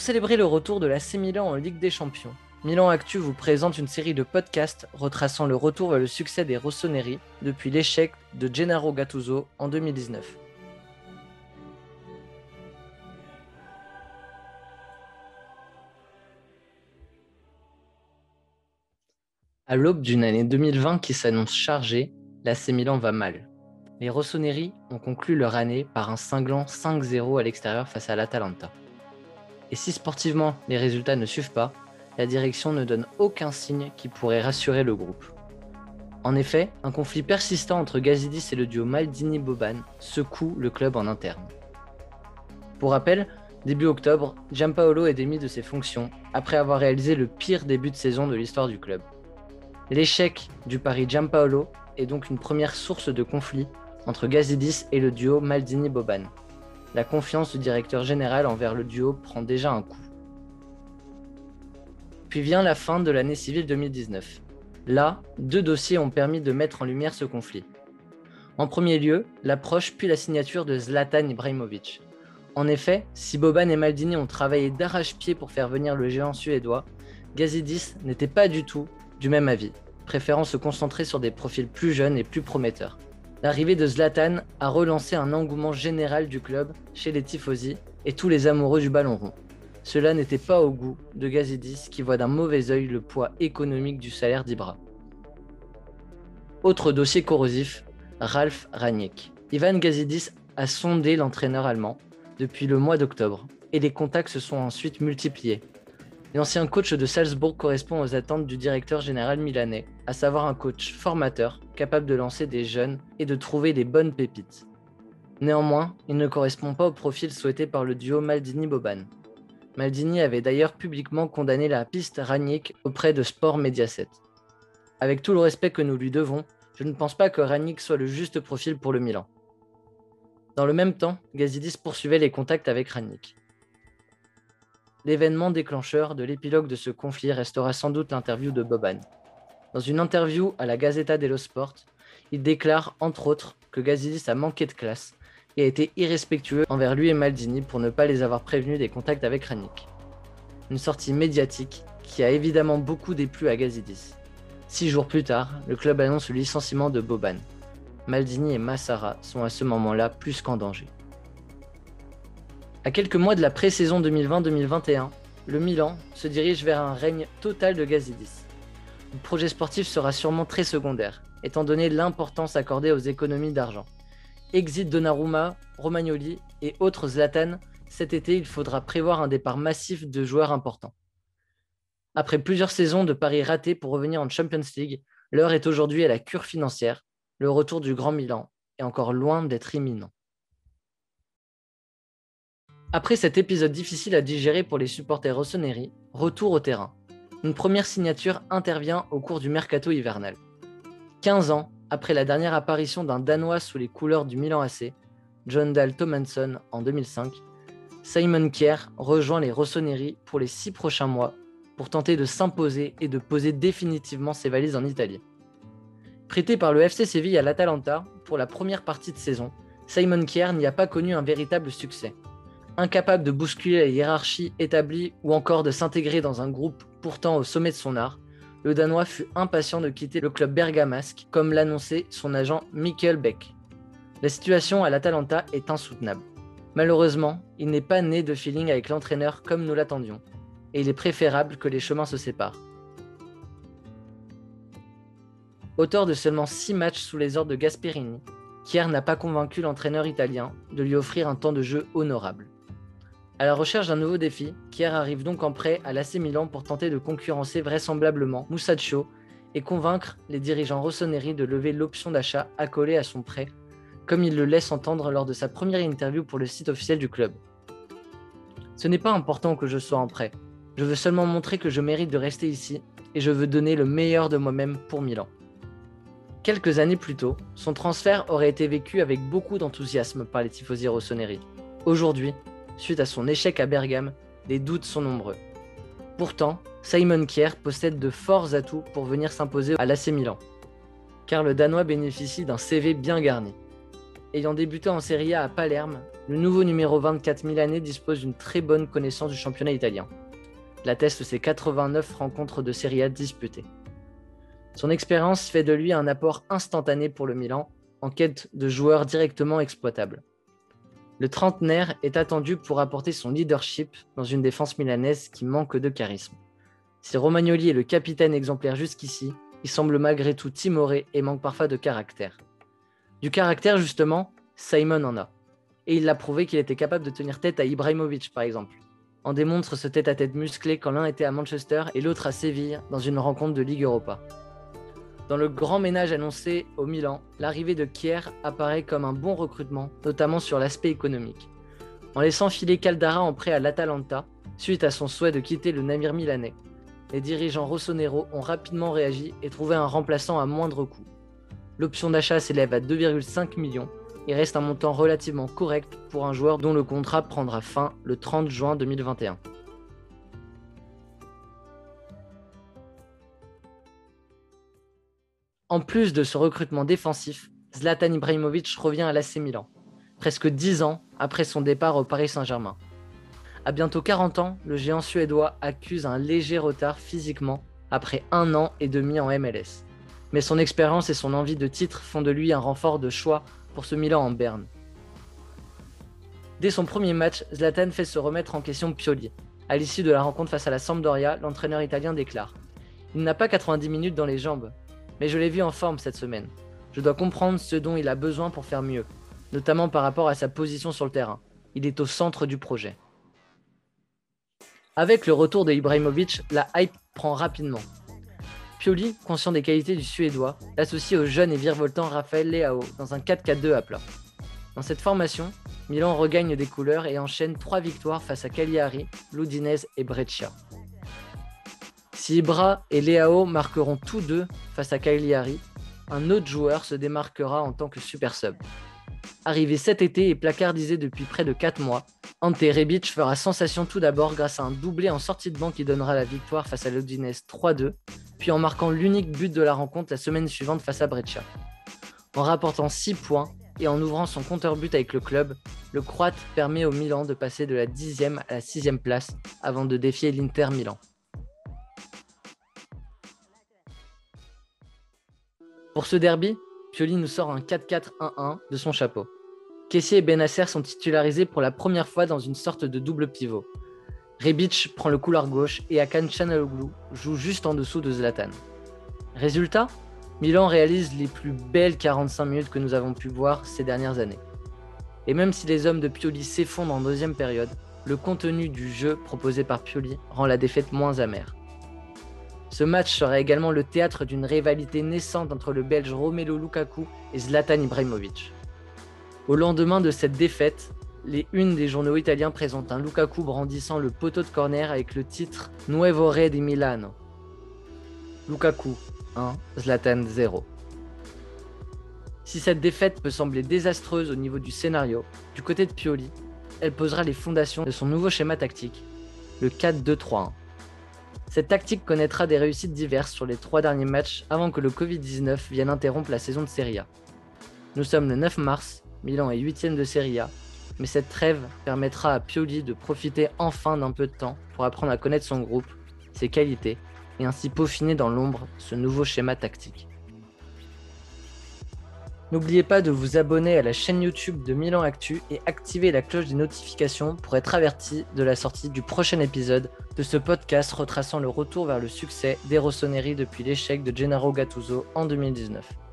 célébrer le retour de l'AC Milan en Ligue des Champions, Milan Actu vous présente une série de podcasts retraçant le retour vers le succès des Rossoneri depuis l'échec de Gennaro Gattuso en 2019. À l'aube d'une année 2020 qui s'annonce chargée, l'AC Milan va mal. Les Rossoneri ont conclu leur année par un cinglant 5-0 à l'extérieur face à l'Atalanta. Et si sportivement les résultats ne suivent pas, la direction ne donne aucun signe qui pourrait rassurer le groupe. En effet, un conflit persistant entre Gazidis et le duo Maldini-Boban secoue le club en interne. Pour rappel, début octobre, Giampaolo est démis de ses fonctions après avoir réalisé le pire début de saison de l'histoire du club. L'échec du pari Giampaolo est donc une première source de conflit entre Gazidis et le duo Maldini-Boban. La confiance du directeur général envers le duo prend déjà un coup. Puis vient la fin de l'année civile 2019. Là, deux dossiers ont permis de mettre en lumière ce conflit. En premier lieu, l'approche puis la signature de Zlatan Ibrahimovic. En effet, si Boban et Maldini ont travaillé d'arrache-pied pour faire venir le géant suédois, Gazidis n'était pas du tout du même avis, préférant se concentrer sur des profils plus jeunes et plus prometteurs. L'arrivée de Zlatan a relancé un engouement général du club chez les tifosi et tous les amoureux du ballon rond. Cela n'était pas au goût de Gazidis qui voit d'un mauvais œil le poids économique du salaire d'Ibra. Autre dossier corrosif, Ralph Raniek. Ivan Gazidis a sondé l'entraîneur allemand depuis le mois d'octobre et les contacts se sont ensuite multipliés. L'ancien coach de Salzbourg correspond aux attentes du directeur général milanais, à savoir un coach formateur capable de lancer des jeunes et de trouver des bonnes pépites. Néanmoins, il ne correspond pas au profil souhaité par le duo Maldini-Boban. Maldini avait d'ailleurs publiquement condamné la piste Ranić auprès de Sport Mediaset. Avec tout le respect que nous lui devons, je ne pense pas que Ranić soit le juste profil pour le Milan. Dans le même temps, Gazidis poursuivait les contacts avec Ranić. L'événement déclencheur de l'épilogue de ce conflit restera sans doute l'interview de Boban. Dans une interview à la Gazzetta dello Sport, il déclare entre autres que Gazidis a manqué de classe et a été irrespectueux envers lui et Maldini pour ne pas les avoir prévenus des contacts avec Ranić. Une sortie médiatique qui a évidemment beaucoup déplu à Gazidis. Six jours plus tard, le club annonce le licenciement de Boban. Maldini et Massara sont à ce moment-là plus qu'en danger. À quelques mois de la pré-saison 2020-2021, le Milan se dirige vers un règne total de Gazidis. Le projet sportif sera sûrement très secondaire, étant donné l'importance accordée aux économies d'argent. Exit Donnarumma, Romagnoli et autres Zlatan, cet été il faudra prévoir un départ massif de joueurs importants. Après plusieurs saisons de paris ratés pour revenir en Champions League, l'heure est aujourd'hui à la cure financière. Le retour du Grand Milan est encore loin d'être imminent. Après cet épisode difficile à digérer pour les supporters rossoneri, retour au terrain. Une première signature intervient au cours du mercato hivernal. 15 ans après la dernière apparition d'un Danois sous les couleurs du Milan AC, John Dahl Tomanson en 2005, Simon Kier rejoint les Rossoneri pour les six prochains mois pour tenter de s'imposer et de poser définitivement ses valises en Italie. Prêté par le FC Séville à l'Atalanta pour la première partie de saison, Simon Kier n'y a pas connu un véritable succès. Incapable de bousculer la hiérarchie établie ou encore de s'intégrer dans un groupe pourtant au sommet de son art, le Danois fut impatient de quitter le club bergamasque, comme l'annonçait son agent Mikkel Beck. La situation à l'Atalanta est insoutenable. Malheureusement, il n'est pas né de feeling avec l'entraîneur comme nous l'attendions, et il est préférable que les chemins se séparent. Auteur de seulement 6 matchs sous les ordres de Gasperini, Kier n'a pas convaincu l'entraîneur italien de lui offrir un temps de jeu honorable. À la recherche d'un nouveau défi, Kier arrive donc en prêt à l'AC Milan pour tenter de concurrencer vraisemblablement Moussaccio et convaincre les dirigeants rossoneri de lever l'option d'achat accolée à son prêt, comme il le laisse entendre lors de sa première interview pour le site officiel du club. Ce n'est pas important que je sois en prêt, je veux seulement montrer que je mérite de rester ici et je veux donner le meilleur de moi-même pour Milan. Quelques années plus tôt, son transfert aurait été vécu avec beaucoup d'enthousiasme par les tifosi rossoneri. Aujourd'hui, Suite à son échec à Bergame, les doutes sont nombreux. Pourtant, Simon Kier possède de forts atouts pour venir s'imposer à l'AC Milan, car le Danois bénéficie d'un CV bien garni. ayant débuté en Serie A à Palerme, le nouveau numéro 24 milanais dispose d'une très bonne connaissance du championnat italien. L'attestent ses 89 rencontres de Serie A disputées. Son expérience fait de lui un apport instantané pour le Milan, en quête de joueurs directement exploitables. Le trentenaire est attendu pour apporter son leadership dans une défense milanaise qui manque de charisme. Si Romagnoli est le capitaine exemplaire jusqu'ici, il semble malgré tout timoré et manque parfois de caractère. Du caractère, justement, Simon en a. Et il l'a prouvé qu'il était capable de tenir tête à Ibrahimovic, par exemple. En démontre ce tête-à-tête musclé quand l'un était à Manchester et l'autre à Séville dans une rencontre de Ligue Europa. Dans le grand ménage annoncé au Milan, l'arrivée de Kier apparaît comme un bon recrutement, notamment sur l'aspect économique. En laissant filer Caldara en prêt à l'Atalanta, suite à son souhait de quitter le navire milanais, les dirigeants rossonero ont rapidement réagi et trouvé un remplaçant à moindre coût. L'option d'achat s'élève à 2,5 millions et reste un montant relativement correct pour un joueur dont le contrat prendra fin le 30 juin 2021. En plus de ce recrutement défensif, Zlatan Ibrahimovic revient à l'AC Milan, presque 10 ans après son départ au Paris Saint-Germain. À bientôt 40 ans, le géant suédois accuse un léger retard physiquement après un an et demi en MLS. Mais son expérience et son envie de titre font de lui un renfort de choix pour ce Milan en berne. Dès son premier match, Zlatan fait se remettre en question Pioli. À l'issue de la rencontre face à la Sampdoria, l'entraîneur italien déclare Il n'a pas 90 minutes dans les jambes, mais je l'ai vu en forme cette semaine. Je dois comprendre ce dont il a besoin pour faire mieux, notamment par rapport à sa position sur le terrain. Il est au centre du projet. Avec le retour de Ibrahimovic, la hype prend rapidement. Pioli, conscient des qualités du Suédois, l'associe au jeune et virevoltant Raphaël Leao dans un 4-4-2 à plat. Dans cette formation, Milan regagne des couleurs et enchaîne trois victoires face à Cagliari, l'Udinese et Brescia. Si Ibra et Leao marqueront tous deux face à Cagliari, un autre joueur se démarquera en tant que super sub. Arrivé cet été et placardisé depuis près de 4 mois, Ante Rebic fera sensation tout d'abord grâce à un doublé en sortie de banc qui donnera la victoire face à l'Odinese 3-2, puis en marquant l'unique but de la rencontre la semaine suivante face à Breccia. En rapportant 6 points et en ouvrant son compteur but avec le club, le Croate permet au Milan de passer de la 10e à la 6e place avant de défier l'Inter Milan. Pour ce derby, Pioli nous sort un 4-4-1-1 de son chapeau. Kessier et Benasser sont titularisés pour la première fois dans une sorte de double pivot. Rebic prend le couloir gauche et Akan Chanaloglu joue juste en dessous de Zlatan. Résultat Milan réalise les plus belles 45 minutes que nous avons pu voir ces dernières années. Et même si les hommes de Pioli s'effondrent en deuxième période, le contenu du jeu proposé par Pioli rend la défaite moins amère. Ce match sera également le théâtre d'une rivalité naissante entre le Belge Romelu Lukaku et Zlatan Ibrahimovic. Au lendemain de cette défaite, les unes des journaux italiens présentent un Lukaku brandissant le poteau de corner avec le titre Nuevo Re di Milano. Lukaku 1, Zlatan 0. Si cette défaite peut sembler désastreuse au niveau du scénario, du côté de Pioli, elle posera les fondations de son nouveau schéma tactique, le 4-2-3-1. Cette tactique connaîtra des réussites diverses sur les trois derniers matchs avant que le Covid-19 vienne interrompre la saison de Serie A. Nous sommes le 9 mars, Milan est 8 de Serie A, mais cette trêve permettra à Pioli de profiter enfin d'un peu de temps pour apprendre à connaître son groupe, ses qualités, et ainsi peaufiner dans l'ombre ce nouveau schéma tactique. N'oubliez pas de vous abonner à la chaîne YouTube de Milan Actu et activer la cloche des notifications pour être averti de la sortie du prochain épisode de ce podcast retraçant le retour vers le succès des Rossoneri depuis l'échec de Gennaro Gattuso en 2019.